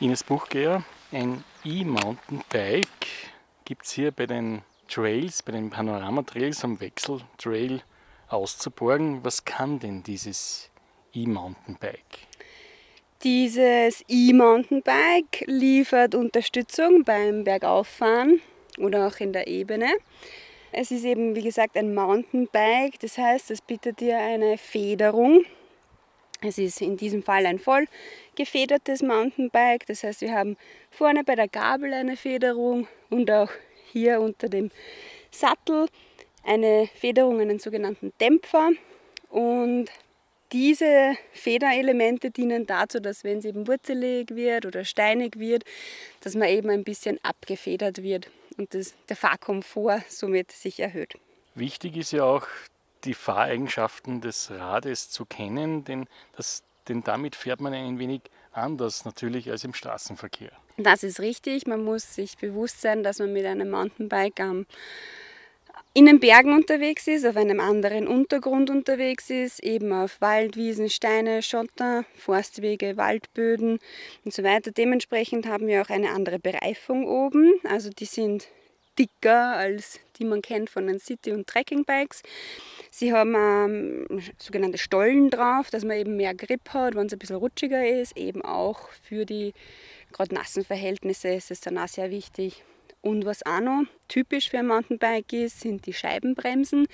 Ines Buchgeher, ein E-Mountainbike gibt es hier bei den Trails, bei den Panorama-Trails am Wechseltrail auszuborgen. Was kann denn dieses E-Mountainbike? Dieses E-Mountainbike liefert Unterstützung beim Bergauffahren oder auch in der Ebene. Es ist eben, wie gesagt, ein Mountainbike, das heißt, es bietet dir eine Federung. Es ist in diesem Fall ein voll gefedertes Mountainbike, das heißt, wir haben vorne bei der Gabel eine Federung und auch hier unter dem Sattel eine Federung, einen sogenannten Dämpfer. Und diese Federelemente dienen dazu, dass wenn es eben wurzelig wird oder steinig wird, dass man eben ein bisschen abgefedert wird und das, der Fahrkomfort somit sich erhöht. Wichtig ist ja auch, die Fahreigenschaften des Rades zu kennen, denn, das, denn damit fährt man ein wenig anders natürlich als im Straßenverkehr. Das ist richtig. Man muss sich bewusst sein, dass man mit einem Mountainbike am in den Bergen unterwegs ist, auf einem anderen Untergrund unterwegs ist, eben auf Waldwiesen, Steine, Schotter, Forstwege, Waldböden und so weiter. Dementsprechend haben wir auch eine andere Bereifung oben. Also die sind dicker als die man kennt von den City- und Trekkingbikes. Sie haben ähm, sogenannte Stollen drauf, dass man eben mehr Grip hat, wenn es ein bisschen rutschiger ist. Eben auch für die gerade nassen Verhältnisse ist es dann auch sehr wichtig. Und was auch noch typisch für ein Mountainbike ist, sind die Scheibenbremsen,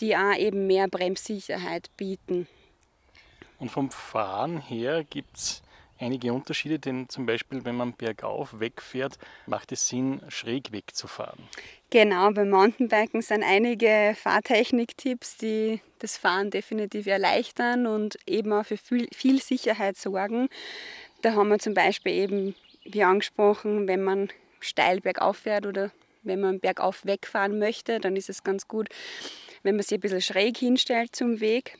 die auch eben mehr Bremssicherheit bieten. Und vom Fahren her gibt es einige Unterschiede, denn zum Beispiel, wenn man bergauf wegfährt, macht es Sinn, schräg wegzufahren. Genau, beim Mountainbiken sind einige Fahrtechnik-Tipps, die das Fahren definitiv erleichtern und eben auch für viel Sicherheit sorgen. Da haben wir zum Beispiel eben, wie angesprochen, wenn man steil bergauf fährt oder wenn man bergauf wegfahren möchte, dann ist es ganz gut, wenn man sich ein bisschen schräg hinstellt zum Weg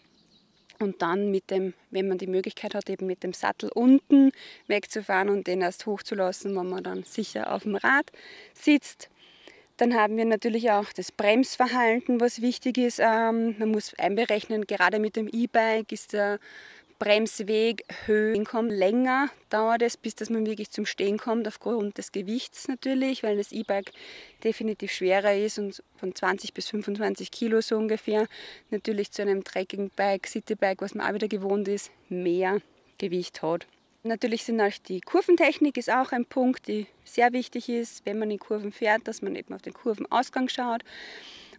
und dann mit dem, wenn man die Möglichkeit hat, eben mit dem Sattel unten wegzufahren und den erst hochzulassen, wenn man dann sicher auf dem Rad sitzt. Dann haben wir natürlich auch das Bremsverhalten, was wichtig ist. Ähm, man muss einberechnen, gerade mit dem E-Bike ist der Bremsweg höher kommt, länger dauert es, bis dass man wirklich zum Stehen kommt, aufgrund des Gewichts natürlich, weil das E-Bike definitiv schwerer ist und von 20 bis 25 Kilo so ungefähr. Natürlich zu einem Trekkingbike, Citybike, was man auch wieder gewohnt ist, mehr Gewicht hat. Natürlich sind auch die Kurventechnik ist auch ein Punkt, die sehr wichtig ist, wenn man in Kurven fährt, dass man eben auf den Kurvenausgang schaut.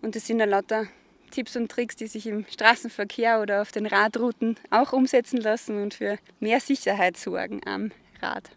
Und das sind ja lauter Tipps und Tricks, die sich im Straßenverkehr oder auf den Radrouten auch umsetzen lassen und für mehr Sicherheit sorgen am Rad.